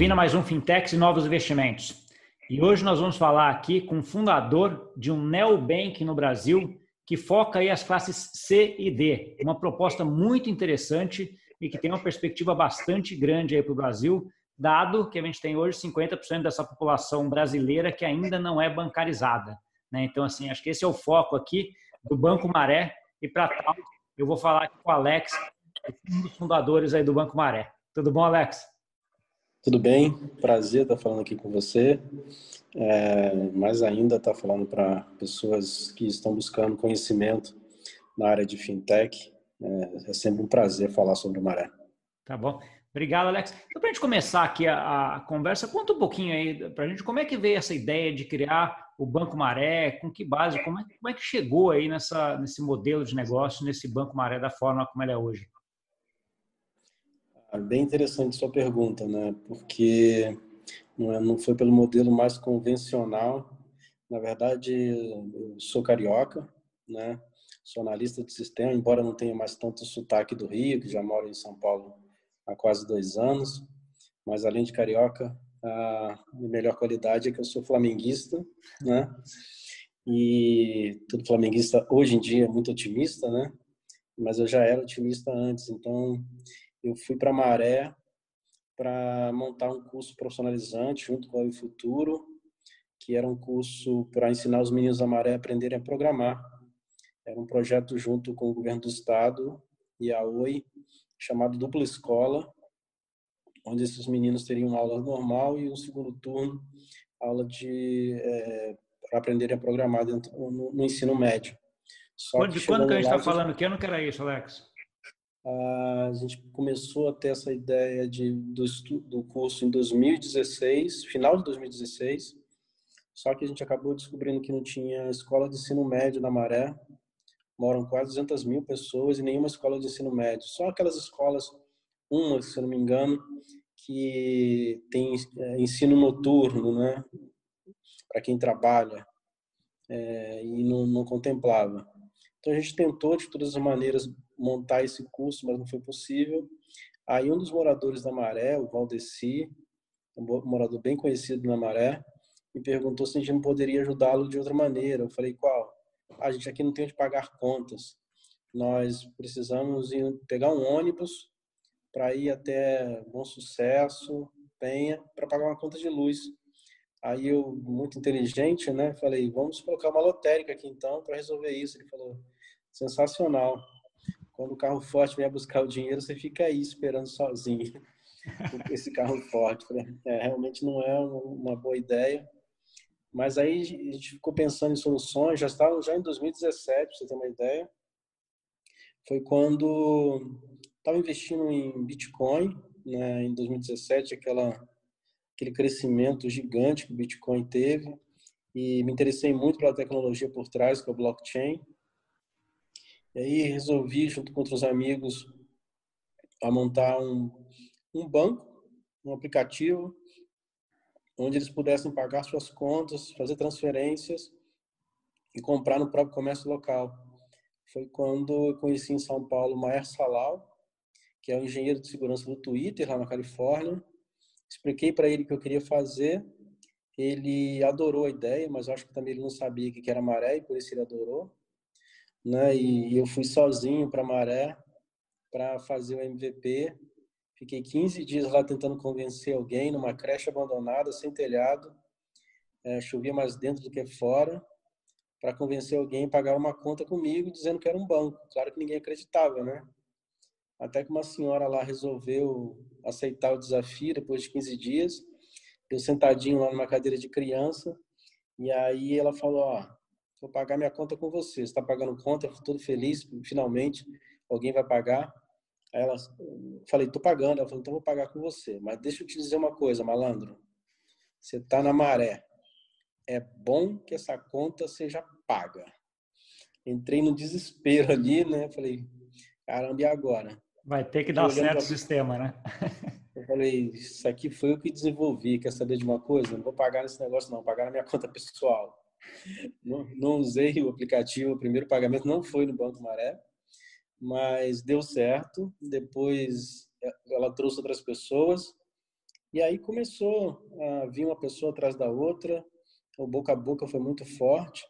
Bem-vindo a mais um Fintechs e Novos Investimentos. E hoje nós vamos falar aqui com o fundador de um neobank no Brasil que foca aí as classes C e D. Uma proposta muito interessante e que tem uma perspectiva bastante grande aí para o Brasil, dado que a gente tem hoje 50% dessa população brasileira que ainda não é bancarizada. Né? Então, assim, acho que esse é o foco aqui do Banco Maré. E para tal, eu vou falar aqui com o Alex, um dos fundadores aí do Banco Maré. Tudo bom, Alex? Tudo bem, prazer estar falando aqui com você. É, ainda estar falando para pessoas que estão buscando conhecimento na área de fintech. É, é sempre um prazer falar sobre o Maré. Tá bom. Obrigado, Alex. Então, para a gente começar aqui a, a, conversa, conta um pouquinho aí para a gente como é que veio essa ideia de criar o Banco Maré, com que base, como é, como é que chegou aí nessa, nesse modelo de negócio, nesse Banco Maré da forma como ele é hoje? Ah, bem interessante sua pergunta, né? Porque é, não foi pelo modelo mais convencional. Na verdade, eu sou carioca, né? Sou analista de sistema, embora não tenha mais tanto sotaque do Rio, que já moro em São Paulo há quase dois anos. Mas além de carioca, a melhor qualidade é que eu sou flamenguista, né? E todo flamenguista hoje em dia é muito otimista, né? Mas eu já era otimista antes, então eu fui para Maré para montar um curso profissionalizante junto com o Futuro, que era um curso para ensinar os meninos da Maré a aprenderem a programar. Era um projeto junto com o governo do estado e a Oi, chamado Dupla Escola, onde esses meninos teriam aula normal e um segundo turno aula de é, para aprenderem a programar dentro, no, no ensino médio. Só de quando que a gente está falando? Que ano que era isso, Alex? A gente começou a ter essa ideia de, do, do curso em 2016, final de 2016, só que a gente acabou descobrindo que não tinha escola de ensino médio na Maré, moram quase 200 mil pessoas e nenhuma escola de ensino médio, só aquelas escolas, uma, se eu não me engano, que tem é, ensino noturno, né, para quem trabalha, é, e não, não contemplava. Então a gente tentou de todas as maneiras montar esse curso, mas não foi possível. Aí um dos moradores da Maré, o Valdeci, um morador bem conhecido na Maré, me perguntou se a gente não poderia ajudá-lo de outra maneira. Eu falei, qual? A gente aqui não tem onde pagar contas. Nós precisamos ir, pegar um ônibus para ir até Bom Sucesso, Penha, para pagar uma conta de luz. Aí eu, muito inteligente, né, falei, vamos colocar uma lotérica aqui então para resolver isso. Ele falou, sensacional. Quando o carro forte vem buscar o dinheiro, você fica aí esperando sozinho esse carro forte. É, realmente não é uma boa ideia. Mas aí a gente ficou pensando em soluções, já estava já em 2017, para você ter uma ideia. Foi quando estava investindo em Bitcoin, né, em 2017, aquela, aquele crescimento gigante que o Bitcoin teve. E me interessei muito pela tecnologia por trás, que é o blockchain. E aí resolvi, junto com outros amigos, a montar um, um banco, um aplicativo, onde eles pudessem pagar suas contas, fazer transferências e comprar no próprio comércio local. Foi quando eu conheci em São Paulo Maer Salal, que é o engenheiro de segurança do Twitter lá na Califórnia. Expliquei para ele o que eu queria fazer. Ele adorou a ideia, mas acho que também ele não sabia o que era maré e por isso ele adorou né? E eu fui sozinho para Maré para fazer o MVP. Fiquei 15 dias lá tentando convencer alguém numa creche abandonada, sem telhado. É, chovia mais dentro do que fora, para convencer alguém a pagar uma conta comigo, dizendo que era um banco. Claro que ninguém acreditava, né? Até que uma senhora lá resolveu aceitar o desafio depois de 15 dias. Eu sentadinho lá numa cadeira de criança. E aí ela falou: Ó, vou pagar minha conta com você. Você está pagando conta, eu todo feliz, finalmente alguém vai pagar. Aí ela, falei, tô pagando. Ela falou, então vou pagar com você. Mas deixa eu te dizer uma coisa, malandro. Você tá na maré. É bom que essa conta seja paga. Entrei no desespero ali, né? Falei, caramba, e agora? Vai ter que dar certo o sistema, né? Eu falei, isso aqui foi eu que desenvolvi. Quer saber de uma coisa? Não vou pagar nesse negócio, não. Vou pagar na minha conta pessoal. Não, não usei o aplicativo, o primeiro pagamento não foi no Banco Maré, mas deu certo. Depois ela trouxe outras pessoas E aí começou a vir uma pessoa atrás da outra, o boca a boca foi muito forte,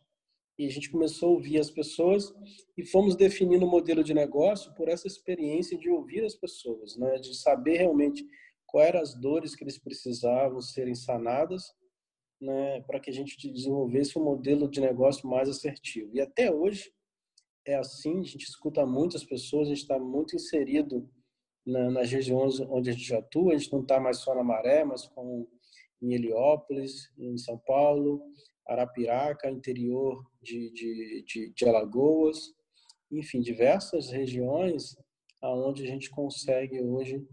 e a gente começou a ouvir as pessoas e fomos definindo o modelo de negócio por essa experiência de ouvir as pessoas, né? de saber realmente quais eram as dores que eles precisavam serem sanadas, né? para que a gente desenvolvesse um modelo de negócio mais assertivo. E até hoje é assim, a gente escuta muitas pessoas, a gente está muito inserido na, nas regiões onde a gente atua, a gente não está mais só na Maré, mas com em Heliópolis, em São Paulo, Arapiraca, interior de, de, de, de Alagoas, enfim, diversas regiões aonde a gente consegue hoje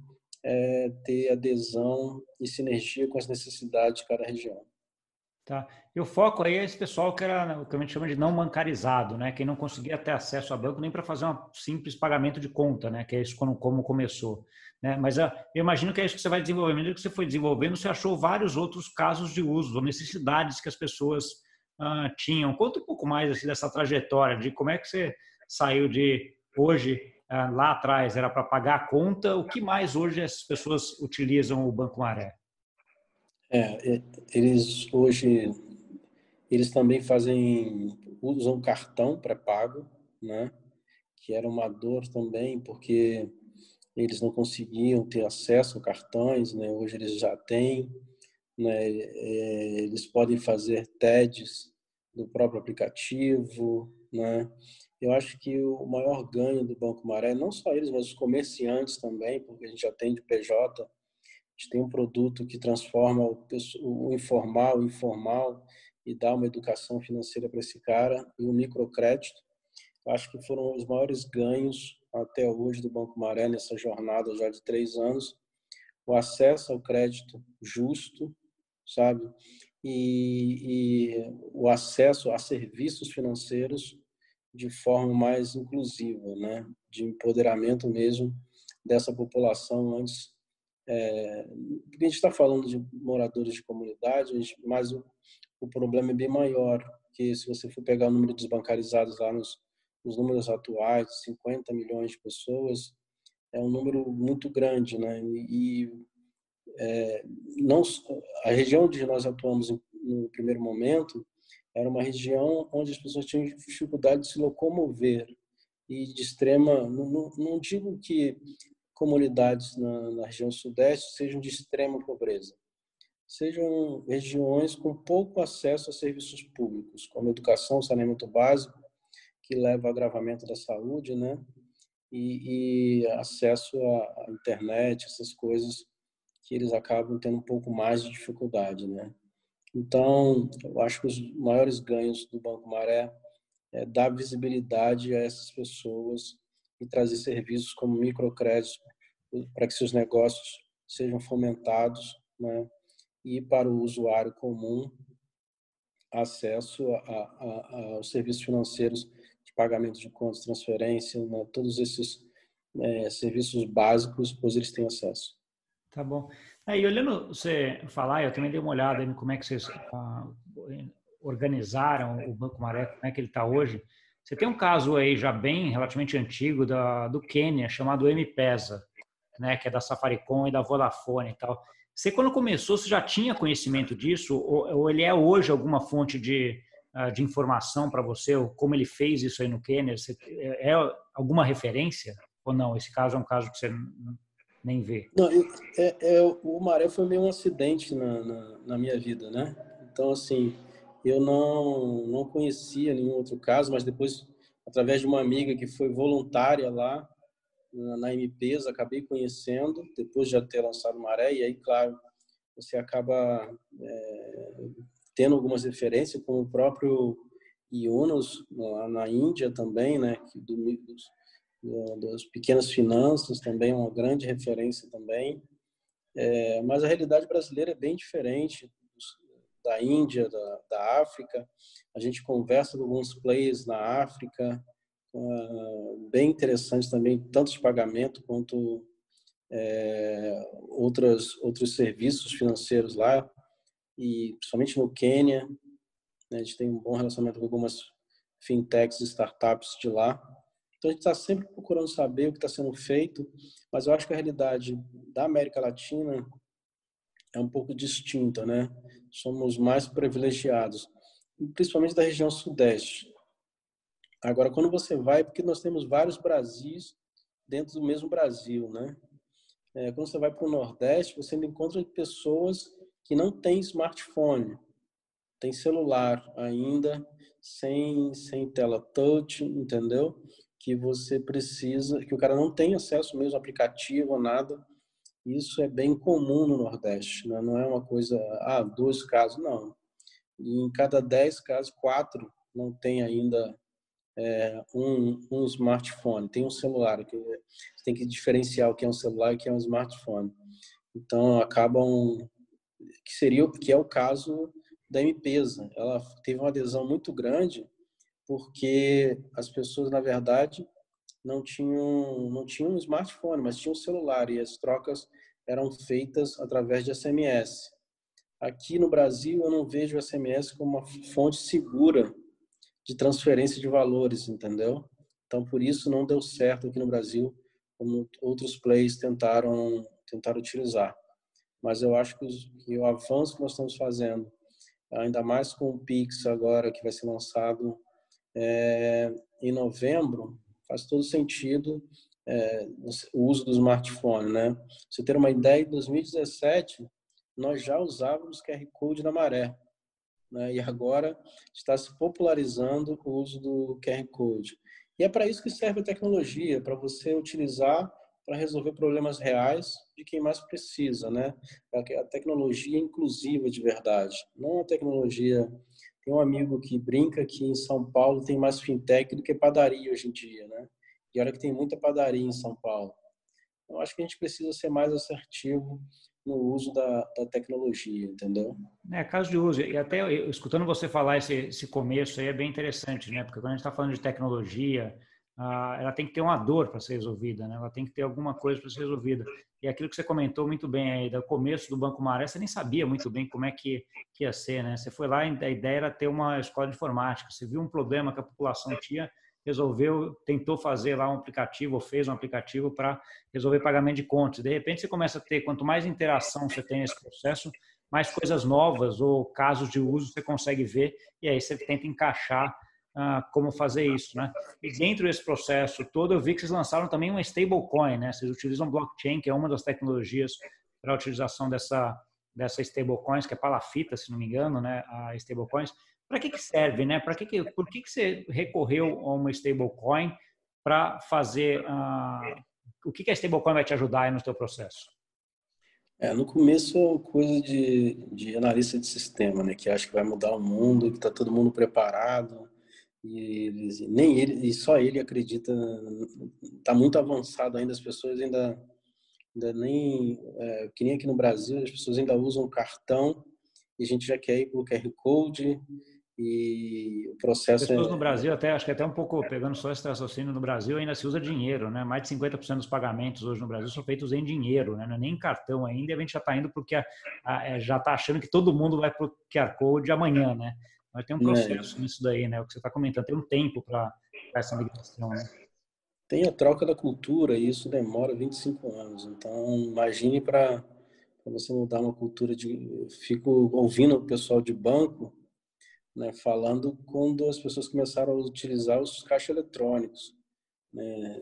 é, ter adesão e sinergia com as necessidades de cada região. Tá. E o foco aí é esse pessoal que era o que a gente chama de não bancarizado, né? Quem não conseguia ter acesso a banco nem para fazer um simples pagamento de conta, né? Que é isso como, como começou. Né? Mas ah, eu imagino que é isso que você vai desenvolvendo. Que você foi desenvolvendo, você achou vários outros casos de uso, necessidades que as pessoas ah, tinham. Conta um pouco mais assim, dessa trajetória, de como é que você saiu de hoje, ah, lá atrás era para pagar a conta, o que mais hoje as pessoas utilizam o Banco Maré? É, eles hoje eles também fazem usam cartão pré-pago, né? Que era uma dor também porque eles não conseguiam ter acesso a cartões, né? Hoje eles já têm, né? É, eles podem fazer TEDs do próprio aplicativo, né? Eu acho que o maior ganho do Banco Maré, não só eles, mas os comerciantes também, porque a gente atende PJ gente tem um produto que transforma o, informal o informal e dá uma educação financeira para esse cara e o microcrédito. Acho que foram os maiores ganhos até hoje do Banco Maré nessa jornada já de três anos. O acesso ao crédito justo, sabe? E, e o acesso a serviços financeiros de forma mais inclusiva, né? De empoderamento mesmo dessa população antes é, a gente está falando de moradores de comunidade, mas o, o, problema é bem maior, que se você for pegar o número de desbancarizados lá nos, nos números atuais, 50 milhões de pessoas, é um número muito grande, né? E é, não a região onde nós atuamos no primeiro momento era uma região onde as pessoas tinham dificuldade de se locomover e de extrema, não, não, não digo que comunidades na, na região sudeste sejam de extrema pobreza. Sejam regiões com pouco acesso a serviços públicos, como educação, saneamento básico, que leva ao agravamento da saúde, né? E, e acesso à internet, essas coisas que eles acabam tendo um pouco mais de dificuldade, né? Então, eu acho que os maiores ganhos do Banco Maré é dar visibilidade a essas pessoas e trazer serviços como microcréditos para que seus negócios sejam fomentados, né? E para o usuário comum acesso a, a, a, aos serviços financeiros de pagamento de contas, transferência, né? todos esses é, serviços básicos, pois eles têm acesso. Tá bom. Aí, olhando você falar, eu também dei uma olhada em como é que vocês ah, organizaram o Banco Maré, como é que ele está hoje. Você tem um caso aí já bem relativamente antigo da, do Quênia, chamado M-Pesa, né, que é da Safaricom e da Vodafone e tal. Você, quando começou, você já tinha conhecimento disso? Ou, ou ele é hoje alguma fonte de, uh, de informação para você? Ou como ele fez isso aí no Quênia? Você, é, é alguma referência? Ou não? Esse caso é um caso que você nem vê? Não, é, é, o Maré foi meio um acidente na, na, na minha vida, né? Então, assim, eu não, não conhecia nenhum outro caso, mas depois, através de uma amiga que foi voluntária lá na MPs, acabei conhecendo, depois de já ter lançado Maré, e aí, claro, você acaba é, tendo algumas referências, como o próprio Yunus, lá na Índia também, né, do, das pequenas finanças também é uma grande referência também. É, mas a realidade brasileira é bem diferente da Índia, da, da África. A gente conversa com alguns players na África, uh, bem interessantes também, tanto de pagamento quanto é, outras, outros serviços financeiros lá, e principalmente no Quênia. Né, a gente tem um bom relacionamento com algumas fintechs e startups de lá. Então a gente está sempre procurando saber o que está sendo feito, mas eu acho que a realidade da América Latina é um pouco distinta, né? Somos mais privilegiados, principalmente da região sudeste. Agora, quando você vai, porque nós temos vários Brasis dentro do mesmo Brasil, né? É, quando você vai para o Nordeste, você encontra pessoas que não têm smartphone, tem celular ainda, sem, sem tela touch, entendeu? Que você precisa, que o cara não tem acesso mesmo ao aplicativo ou nada. Isso é bem comum no Nordeste, né? não é uma coisa, ah, dois casos, não. Em cada dez casos, quatro não tem ainda é, um, um smartphone, tem um celular, que você tem que diferenciar o que é um celular e o que é um smartphone. Então acabam que seria que é o caso da Empresa. Ela teve uma adesão muito grande porque as pessoas na verdade não tinham não tinham um smartphone, mas tinham um celular e as trocas eram feitas através de SMS. Aqui no Brasil eu não vejo o SMS como uma fonte segura de transferência de valores, entendeu? Então, por isso não deu certo aqui no Brasil, como outros players tentaram, tentaram utilizar. Mas eu acho que, os, que o avanço que nós estamos fazendo, ainda mais com o Pix agora, que vai ser lançado é, em novembro, faz todo sentido é, o uso do smartphone, né? você ter uma ideia, em 2017, nós já usávamos QR Code na maré né? e agora está se popularizando o uso do QR Code. E é para isso que serve a tecnologia, para você utilizar para resolver problemas reais de quem mais precisa, né? A tecnologia inclusiva de verdade, não a tecnologia. Tem um amigo que brinca que em São Paulo tem mais fintech do que padaria hoje em dia, né? E olha que tem muita padaria em São Paulo. Eu acho que a gente precisa ser mais assertivo no uso da, da tecnologia, entendeu? É, caso de uso. E até escutando você falar esse, esse começo aí é bem interessante, né? Porque quando a gente está falando de tecnologia, ah, ela tem que ter uma dor para ser resolvida, né? Ela tem que ter alguma coisa para ser resolvida. E aquilo que você comentou muito bem aí, do começo do Banco Maré, você nem sabia muito bem como é que, que ia ser, né? Você foi lá e a ideia era ter uma escola de informática. Você viu um problema que a população tinha, resolveu, tentou fazer lá um aplicativo, ou fez um aplicativo para resolver pagamento de contas. De repente você começa a ter, quanto mais interação você tem nesse processo, mais coisas novas ou casos de uso você consegue ver e aí você tenta encaixar ah, como fazer isso, né? E dentro desse processo todo, eu vi que vocês lançaram também uma stablecoin, né? Vocês utilizam blockchain, que é uma das tecnologias para a utilização dessa dessa stablecoins, que é palafita, se não me engano, né? A stablecoins. Para que, que serve, né? Para que, que por que, que você recorreu a uma stablecoin para fazer uh, o que, que a stablecoin vai te ajudar no seu processo? É, no começo coisa de, de analista de sistema, né? Que acha que vai mudar o mundo, que está todo mundo preparado e eles, nem ele e só ele acredita. Está muito avançado ainda as pessoas ainda ainda nem é, que nem aqui no Brasil as pessoas ainda usam cartão e a gente já quer ir para o QR code e o processo As pessoas é... no Brasil, até acho que até um pouco pegando só esse raciocínio, no Brasil ainda se usa dinheiro, né? Mais de 50% dos pagamentos hoje no Brasil são feitos em dinheiro, né? É nem em cartão ainda, e a gente já está indo porque a, a, é, já está achando que todo mundo vai para o QR Code amanhã, né? Mas tem um processo é. nisso daí, né? O que você está comentando, tem um tempo para essa migração, né? Tem a troca da cultura e isso demora 25 anos. Então, imagine para você mudar uma cultura de. Fico ouvindo o pessoal de banco né, falando quando as pessoas começaram a utilizar os caixas eletrônicos, né,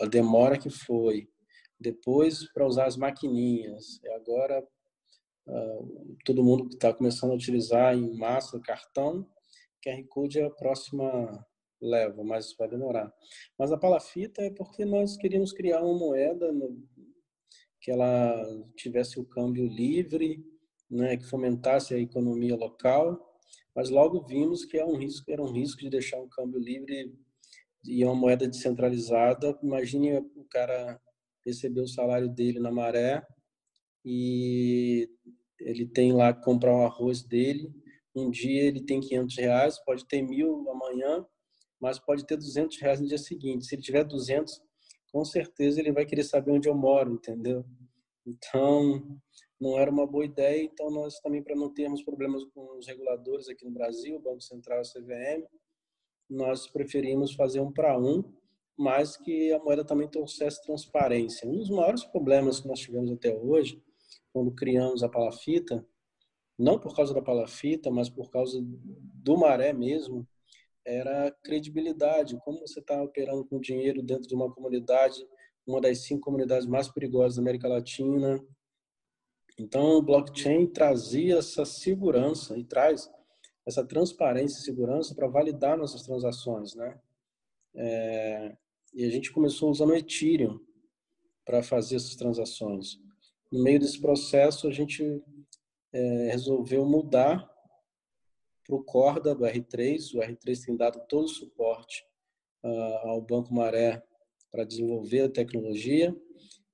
a demora que foi, depois para usar as maquininhas, e agora uh, todo mundo está começando a utilizar em massa cartão, QR Code é a próxima leva, mas vai demorar. Mas a palafita é porque nós queríamos criar uma moeda que ela tivesse o câmbio livre, né, que fomentasse a economia local, mas logo vimos que é um risco, era um risco de deixar um câmbio livre e uma moeda descentralizada. Imagine o cara receber o salário dele na maré e ele tem lá que comprar o arroz dele. Um dia ele tem 500 reais, pode ter mil amanhã, mas pode ter 200 reais no dia seguinte. Se ele tiver 200, com certeza ele vai querer saber onde eu moro, entendeu? Então, não era uma boa ideia. Então, nós também, para não termos problemas com os reguladores aqui no Brasil, Banco Central e CVM, nós preferimos fazer um para um, mas que a moeda também trouxesse transparência. Um dos maiores problemas que nós tivemos até hoje quando criamos a palafita, não por causa da palafita, mas por causa do maré mesmo, era credibilidade. Como você está operando com dinheiro dentro de uma comunidade, uma das cinco comunidades mais perigosas da América Latina. Então, o blockchain trazia essa segurança e traz essa transparência e segurança para validar nossas transações, né? É, e a gente começou usando o Ethereum para fazer essas transações. No meio desse processo, a gente é, resolveu mudar para o Corda do R3. O R3 tem dado todo o suporte uh, ao Banco Maré para desenvolver a tecnologia.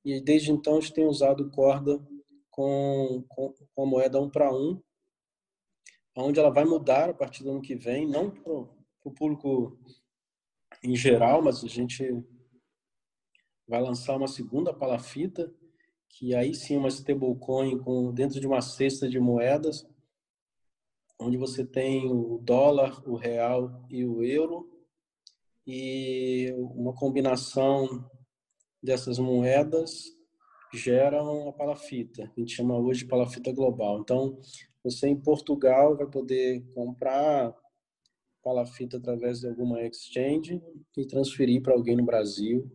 E desde então a gente tem usado o Corda com, com, com a moeda 1 para 1, onde ela vai mudar a partir do ano que vem, não para o público em geral, mas a gente vai lançar uma segunda palafita, que aí sim uma stablecoin com dentro de uma cesta de moedas, onde você tem o dólar, o real e o euro, e uma combinação dessas moedas gera uma palafita, a gente chama hoje de palafita global. Então, você em Portugal vai poder comprar palafita através de alguma exchange e transferir para alguém no Brasil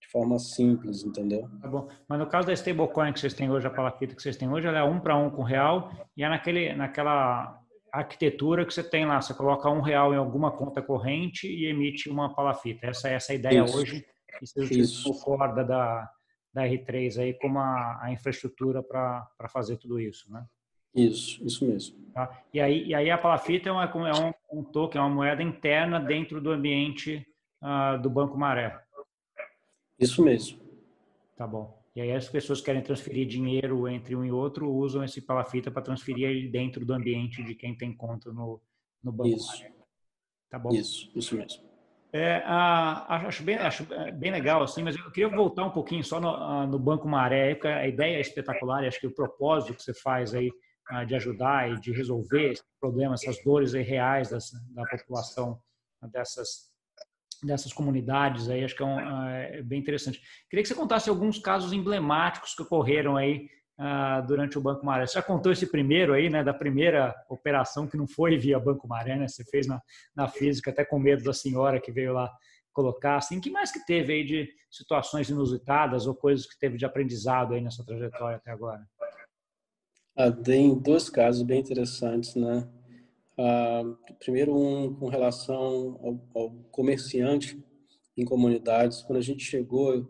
de forma simples, entendeu? Tá bom. Mas no caso da stablecoin que vocês têm hoje, a palafita que vocês têm hoje, ela é um para um com real e é naquele, naquela arquitetura que você tem lá. Você coloca um real em alguma conta corrente e emite uma palafita. Essa, essa é a ideia Isso. hoje. E você corda da, da R3 aí como a, a infraestrutura para fazer tudo isso, né? Isso, isso mesmo. Tá? E, aí, e aí a palafita é, uma, é um, um token, é uma moeda interna dentro do ambiente uh, do Banco Maré. Isso mesmo. Tá bom. E aí as pessoas que querem transferir dinheiro entre um e outro usam esse palafita para transferir ele dentro do ambiente de quem tem conta no, no banco. Isso. Tá bom? Isso, isso mesmo. É, acho, bem, acho bem legal, assim, mas eu queria voltar um pouquinho só no, no Banco Maré. A ideia é espetacular e acho que o propósito que você faz aí de ajudar e de resolver esse problema, essas dores reais das, da população dessas dessas comunidades aí, acho que é, um, é, bem interessante. Queria que você contasse alguns casos emblemáticos que ocorreram aí uh, durante o Banco Maré. Você já contou esse primeiro aí, né, da primeira operação que não foi via Banco Maré, né? Você fez na, na física, até com medo da senhora que veio lá colocar. Assim, que mais que teve aí de situações inusitadas ou coisas que teve de aprendizado aí nessa trajetória até agora? Ah, tem dois casos bem interessantes, né? Uh, primeiro, um com relação ao, ao, comerciante em comunidades. Quando a gente chegou,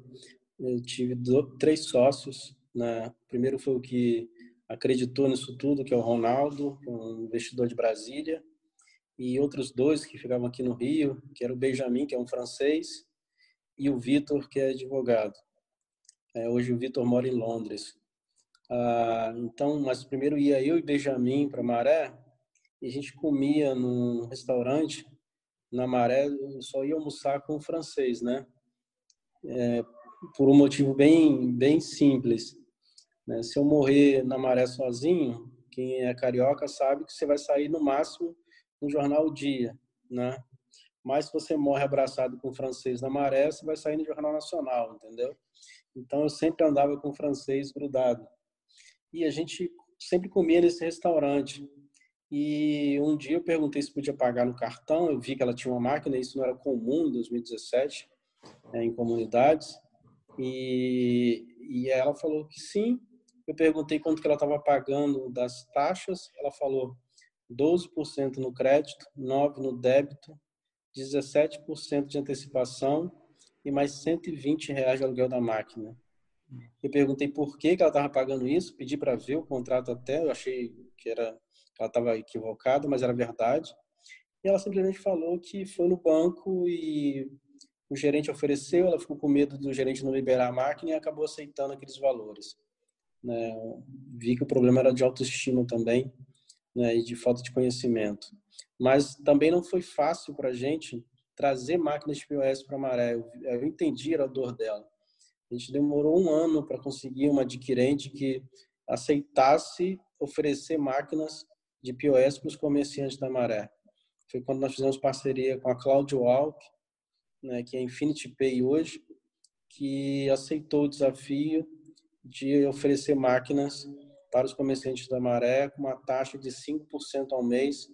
eu tive três sócios. Né? O primeiro foi o que acreditou nisso tudo, que é o Ronaldo, é um investidor de Brasília, e outros dois que ficavam aqui no Rio, que era o Benjamin, que é um francês, e o Vitor, que é advogado. É, hoje o Vitor mora em Londres. Ah, então, mas primeiro ia eu e Benjamin para Maré, e a gente comia num restaurante na Maré, só ia almoçar com o francês, né? É, por um motivo bem bem simples. Né? Se eu morrer na Maré sozinho, quem é carioca sabe que você vai sair no máximo no jornal dia, né? Mas se você morre abraçado com o francês na Maré, você vai sair no jornal nacional, entendeu? Então eu sempre andava com o francês grudado. E a gente sempre comia nesse restaurante. E um dia eu perguntei se podia pagar no cartão, eu vi que ela tinha uma máquina, isso não era comum em 2017 né, em comunidades. E, e ela falou que sim. Eu perguntei quanto que ela estava pagando das taxas, ela falou 12% no crédito, 9% no débito, 17% de antecipação e mais 120 reais de aluguel da máquina. Eu perguntei por que, que ela estava pagando isso, pedi para ver o contrato até, eu achei que era ela estava equivocada, mas era verdade. E ela simplesmente falou que foi no banco e o gerente ofereceu, ela ficou com medo do gerente não liberar a máquina e acabou aceitando aqueles valores. Né? Vi que o problema era de autoestima também né? e de falta de conhecimento. Mas também não foi fácil para a gente trazer máquinas de POS para Maré. Eu, eu entendi a dor dela. A gente demorou um ano para conseguir uma adquirente que aceitasse oferecer máquinas de POS para os comerciantes da Maré. Foi quando nós fizemos parceria com a Cloud Walk, né, que é Infinity Pay hoje, que aceitou o desafio de oferecer máquinas para os comerciantes da Maré com uma taxa de 5% ao mês,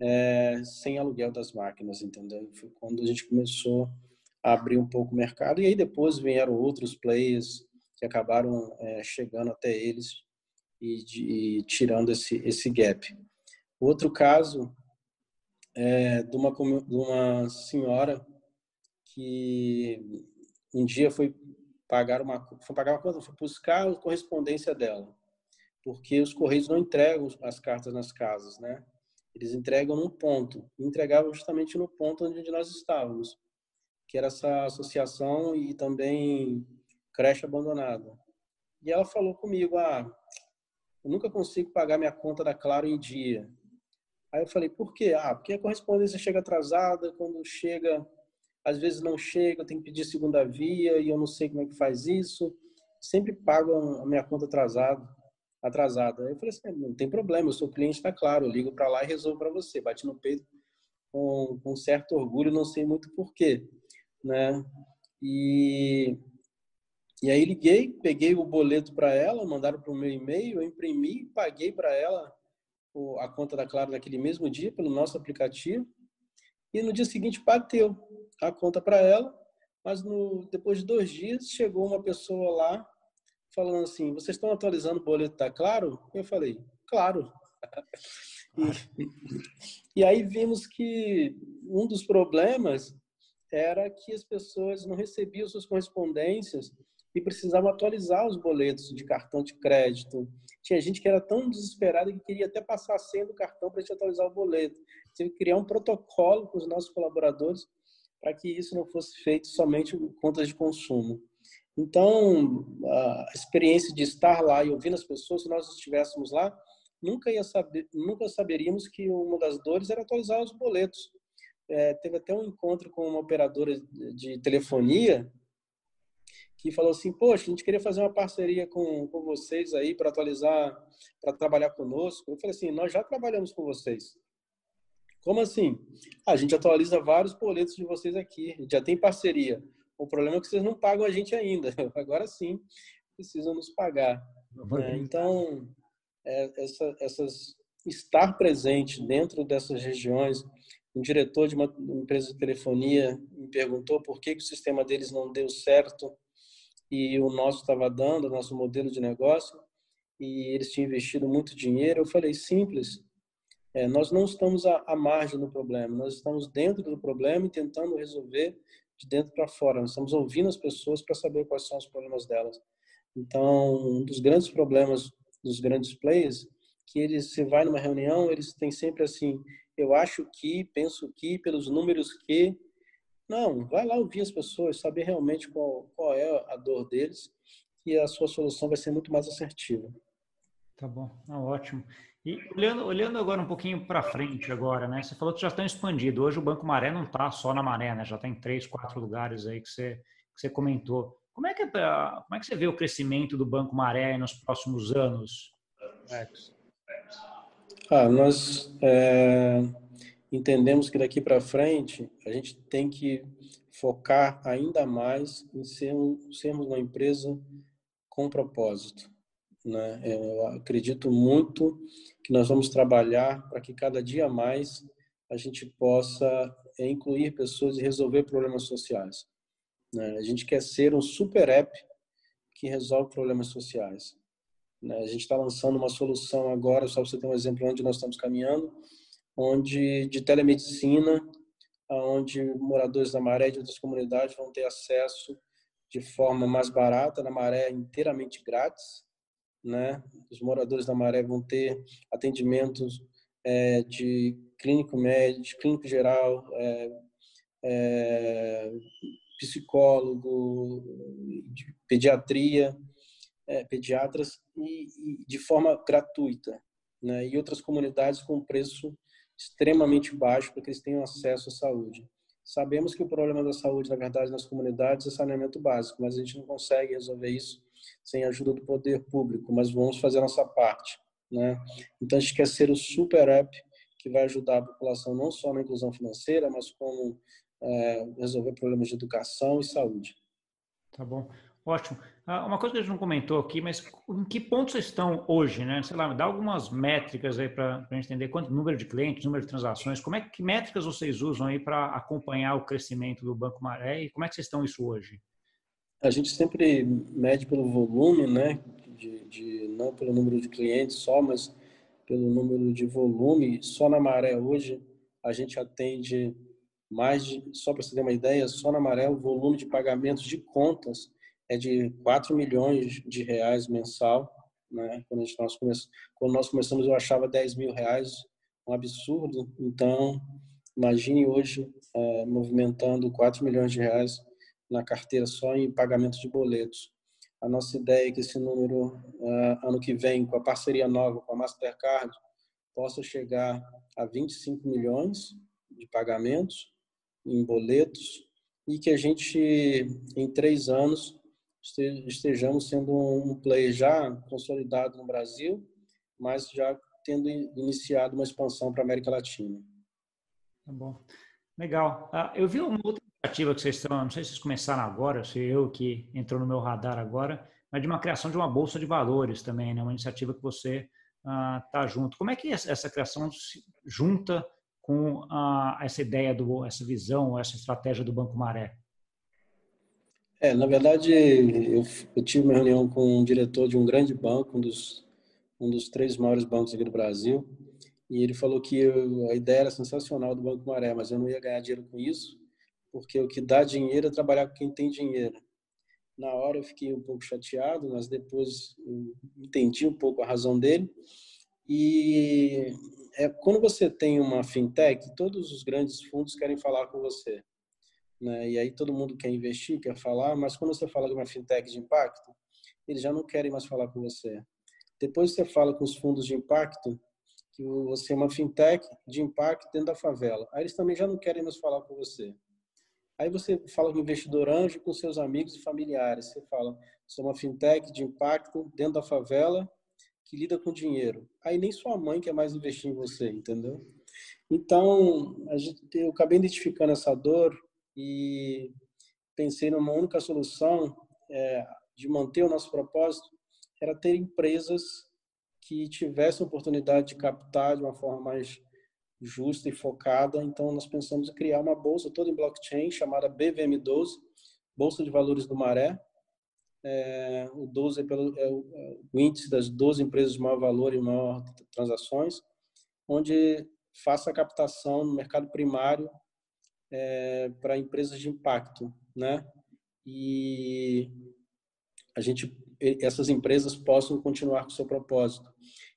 é, sem aluguel das máquinas, entendeu? Foi quando a gente começou a abrir um pouco o mercado. E aí depois vieram outros players que acabaram é, chegando até eles e, de, e, tirando esse, esse gap. Outro caso é de uma, de uma senhora que um dia foi pagar uma foi pagar uma conta, foi buscar a correspondência dela, porque os correios não entregam as cartas nas casas, né? Eles entregam num ponto, entregavam justamente no ponto onde nós estávamos, que era essa associação e também creche abandonada. E ela falou comigo, ah, eu nunca consigo pagar minha conta da Claro em dia. Aí eu falei, por quê? Ah, porque a correspondência chega atrasada, quando chega às vezes não chega, eu tenho que pedir segunda via e eu não sei como é que faz isso. Sempre pago a minha conta atrasada. atrasada. Aí eu falei assim, não tem problema, eu sou cliente, tá claro, eu ligo para lá e resolvo para você. Bate no peito com, com certo orgulho, não sei muito porquê, né? E e aí liguei, peguei o boleto para ela, mandaram para o meu e-mail, eu imprimi, paguei para ela a conta da Claro naquele mesmo dia pelo nosso aplicativo. E no dia seguinte bateu a conta para ela, mas no, depois de dois dias chegou uma pessoa lá falando assim: vocês estão atualizando o boleto, tá claro? Eu falei: claro. e, e aí vimos que um dos problemas era que as pessoas não recebiam suas correspondências e precisavam atualizar os boletos de cartão de crédito. Tinha gente que era tão desesperada que queria até passar a senha do cartão para a gente atualizar o boleto. Tive que criar um protocolo com os nossos colaboradores para que isso não fosse feito somente com contas de consumo. Então, a experiência de estar lá e ouvir as pessoas, se nós estivéssemos lá, nunca ia saber, nunca saberíamos que uma das dores era atualizar os boletos. É, teve até um encontro com uma operadora de telefonia que falou assim, poxa, a gente queria fazer uma parceria com, com vocês aí para atualizar, para trabalhar conosco. Eu falei assim, nós já trabalhamos com vocês. Como assim? A gente atualiza vários boletos de vocês aqui, já tem parceria. O problema é que vocês não pagam a gente ainda. Agora sim, precisam nos pagar. É, então, é, essa, essas estar presente dentro dessas regiões. Um diretor de uma empresa de telefonia me perguntou por que, que o sistema deles não deu certo e o nosso estava dando, o nosso modelo de negócio, e eles tinham investido muito dinheiro. Eu falei, simples, é, nós não estamos à, à, margem do problema, nós estamos dentro do problema e tentando resolver de dentro para fora. Nós estamos ouvindo as pessoas para saber quais são os problemas delas. Então, um dos grandes problemas dos grandes players que eles se vai numa reunião, eles têm sempre assim, eu acho que, penso que, pelos números que, não, vai lá ouvir as pessoas, saber realmente qual, qual é a dor deles e a sua solução vai ser muito mais assertiva. Tá bom, ah, ótimo. E olhando, olhando agora um pouquinho para frente agora, né? Você falou que já estão expandidos. Hoje o Banco Maré não está só na Maré, né? Já tem tá três, quatro lugares aí que você, que você comentou. Como é, que, é como é que você vê o crescimento do Banco Maré nos próximos anos, Ah, nós é, entendemos que daqui para frente a gente tem que focar ainda mais em ser, sermos uma empresa com propósito. Né? Eu acredito muito que nós vamos trabalhar para que cada dia mais a gente possa incluir pessoas e resolver problemas sociais. Né? A gente quer ser um super app que resolve problemas sociais. Né? A gente está lançando uma solução agora, só para você ter um exemplo onde nós estamos caminhando, onde de telemedicina, onde moradores da Maré e de outras comunidades vão ter acesso de forma mais barata, na Maré inteiramente grátis, né? Os moradores da Maré vão ter atendimentos é, de clínico médico, clínico geral, é, é, psicólogo, de pediatria, é, pediatras e, e, de forma gratuita, né? E outras comunidades com preço extremamente baixo para que eles tenham acesso à saúde. Sabemos que o problema da saúde, na verdade, nas comunidades é saneamento básico, mas a gente não consegue resolver isso sem a ajuda do poder público, mas vamos fazer a nossa parte. Né? Então, a gente quer ser o super app que vai ajudar a população não só na inclusão financeira, mas como é, resolver problemas de educação e saúde. Tá bom. Ótimo. Ah, uma coisa que a gente não comentou aqui, mas em que ponto vocês estão hoje, né? Sei lá, dá algumas métricas aí para a gente entender quanto número de clientes, número de transações, como é que métricas vocês usam aí para acompanhar o crescimento do Banco Maré e como é que vocês estão isso hoje? A gente sempre mede pelo volume, né? De, de não pelo número de clientes só, mas pelo número de volume. Só na Maré hoje a gente atende mais de, só para você ter uma ideia, só na Maré o volume de pagamentos de contas é de 4 milhões de reais mensal. Né? Quando, gente, nós, come, quando nós começamos, eu achava 10 mil reais um absurdo. Então, imagine hoje é, movimentando 4 milhões de reais na carteira só em pagamento de boletos. A nossa ideia é que esse número, é, ano que vem, com a parceria nova com a Mastercard, possa chegar a 25 milhões de pagamentos em boletos e que a gente, em três anos, estejamos sendo um player já consolidado no Brasil, mas já tendo iniciado uma expansão para a América Latina. Tá bom. Legal. Ah, eu vi uma outra iniciativa que vocês estão, não sei se vocês começaram agora, se eu que entrou no meu radar agora, mas de uma criação de uma bolsa de valores também, né? Uma iniciativa que você está ah, junto. Como é que essa criação se junta com ah, essa ideia do, essa visão, essa estratégia do Banco Maré? É, na verdade, eu, eu, tive uma reunião com um diretor de um grande banco, um dos, um dos três maiores bancos aqui do Brasil, e ele falou que eu, a ideia era sensacional do Banco Maré, mas eu não ia ganhar dinheiro com isso, porque o que dá dinheiro é trabalhar com quem tem dinheiro. Na hora eu fiquei um pouco chateado, mas depois entendi um pouco a razão dele. E é, quando você tem uma fintech, todos os grandes fundos querem falar com você né? E aí todo mundo quer investir, quer falar, mas quando você fala de uma fintech de impacto, eles já não querem mais falar com você. Depois você fala com os fundos de impacto, que você é uma fintech de impacto dentro da favela. Aí eles também já não querem mais falar com você. Aí você fala com o investidor anjo, com seus amigos e familiares. Você fala, sou uma fintech de impacto dentro da favela que lida com dinheiro. Aí nem sua mãe quer mais investir em você, entendeu? Então, gente, eu acabei identificando essa dor e pensei numa única solução é, de manter o nosso propósito, era ter empresas que tivessem oportunidade de captar de uma forma mais justa e focada. Então, nós pensamos em criar uma bolsa toda em blockchain chamada BVM12, Bolsa de Valores do Maré. É, o 12 é, pelo, é, o, é índice das 12 empresas de maior valor e maior transações, onde faça a captação no mercado primário é, para empresas de impacto, né? E a gente, essas empresas possam continuar com o seu propósito.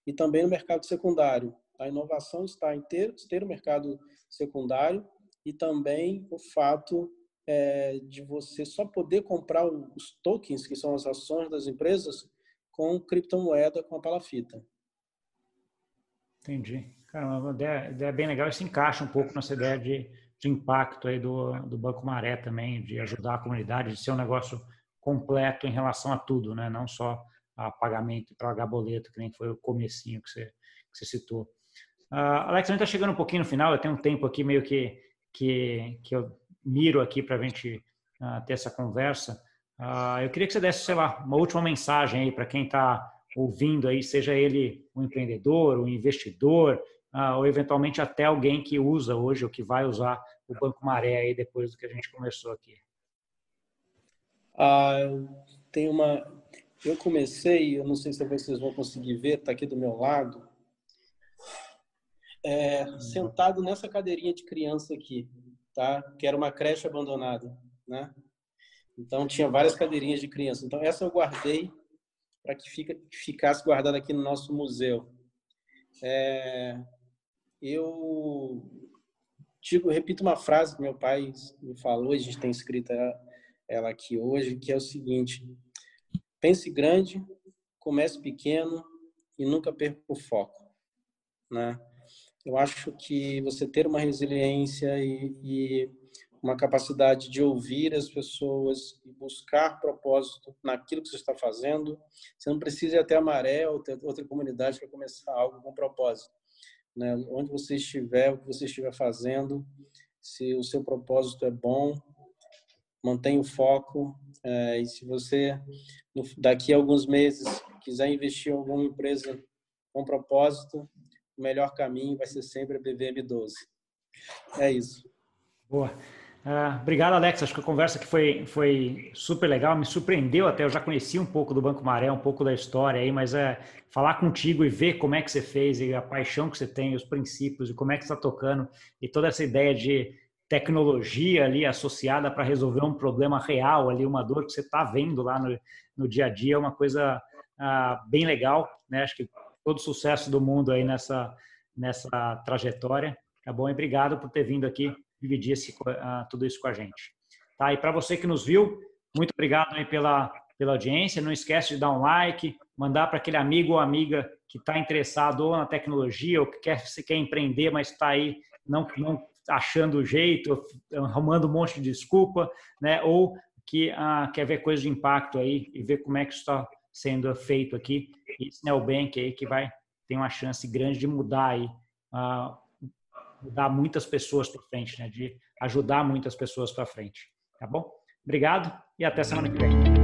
E também no mercado secundário. A inovação está em ter, ter o mercado secundário e também o fato é, de você só poder comprar os tokens, que são as ações das empresas, com criptomoeda com a palafita. Entendi. Cara, uma ideia, ideia bem legal. Isso encaixa um pouco nessa ideia de de impacto aí do, do Banco Maré também, de ajudar a comunidade, de ser um negócio completo em relação a tudo, né? não só a pagamento para pagar boleto, que nem foi o comecinho que você, que você citou. Uh, Alex, a gente está chegando um pouquinho no final, eu tenho um tempo aqui meio que, que, que eu miro aqui para a gente uh, ter essa conversa. Uh, eu queria que você desse, sei lá, uma última mensagem aí para quem está ouvindo aí, seja ele um empreendedor, um investidor, ou eventualmente até alguém que usa hoje ou que vai usar o Banco Maré aí depois do que a gente começou aqui? Ah, tem uma. Eu comecei, eu não sei se vocês vão conseguir ver, está aqui do meu lado, é, sentado nessa cadeirinha de criança aqui, tá? Que era uma creche abandonada, né? Então tinha várias cadeirinhas de criança. Então essa eu guardei para que fica, ficasse guardada aqui no nosso museu. É, eu digo, repito uma frase que meu pai me falou, a gente tem escrita ela aqui hoje, que é o seguinte: pense grande, comece pequeno e nunca perca o foco, né? Eu acho que você ter uma resiliência e, e uma capacidade de ouvir as pessoas e buscar propósito naquilo que você está fazendo. Você não precisa ir até a maré ou outra comunidade para começar algo com propósito né? onde você estiver, o que você estiver fazendo, se o seu propósito é bom, mantenha o foco É, e se você, daqui a alguns meses, quiser investir em alguma empresa com propósito, o melhor caminho vai ser sempre a BVM12. É isso. Boa. Uh, obrigado, Alex. Acho que a conversa aqui foi, foi super legal, me surpreendeu até. Eu já conheci um pouco do Banco Maré, um pouco da história aí, mas é falar contigo e ver como é que você fez e a paixão que você tem, os princípios e como é que está tocando e toda essa ideia de tecnologia ali associada para resolver um problema real ali, uma dor que você está vendo lá no, no dia a dia, é uma coisa uh, bem legal, né? Acho que todo sucesso do mundo aí nessa, nessa trajetória, tá bom? E obrigado por ter vindo aqui dividir esse, uh, tudo isso com a gente. Tá? E para você que nos viu, muito obrigado aí pela, pela audiência. Não esquece de dar um like, mandar para aquele amigo ou amiga que está interessado ou na tecnologia ou que quer, se quer empreender, mas está aí não, não achando o jeito, arrumando um monte de desculpa, né? ou que ah, quer ver coisas de impacto aí e ver como é que está sendo feito aqui. Esse Neobank aí que vai ter uma chance grande de mudar aí ah, mudar muitas pessoas para frente, né? De ajudar muitas pessoas para frente. Tá bom? Obrigado e até semana que vem.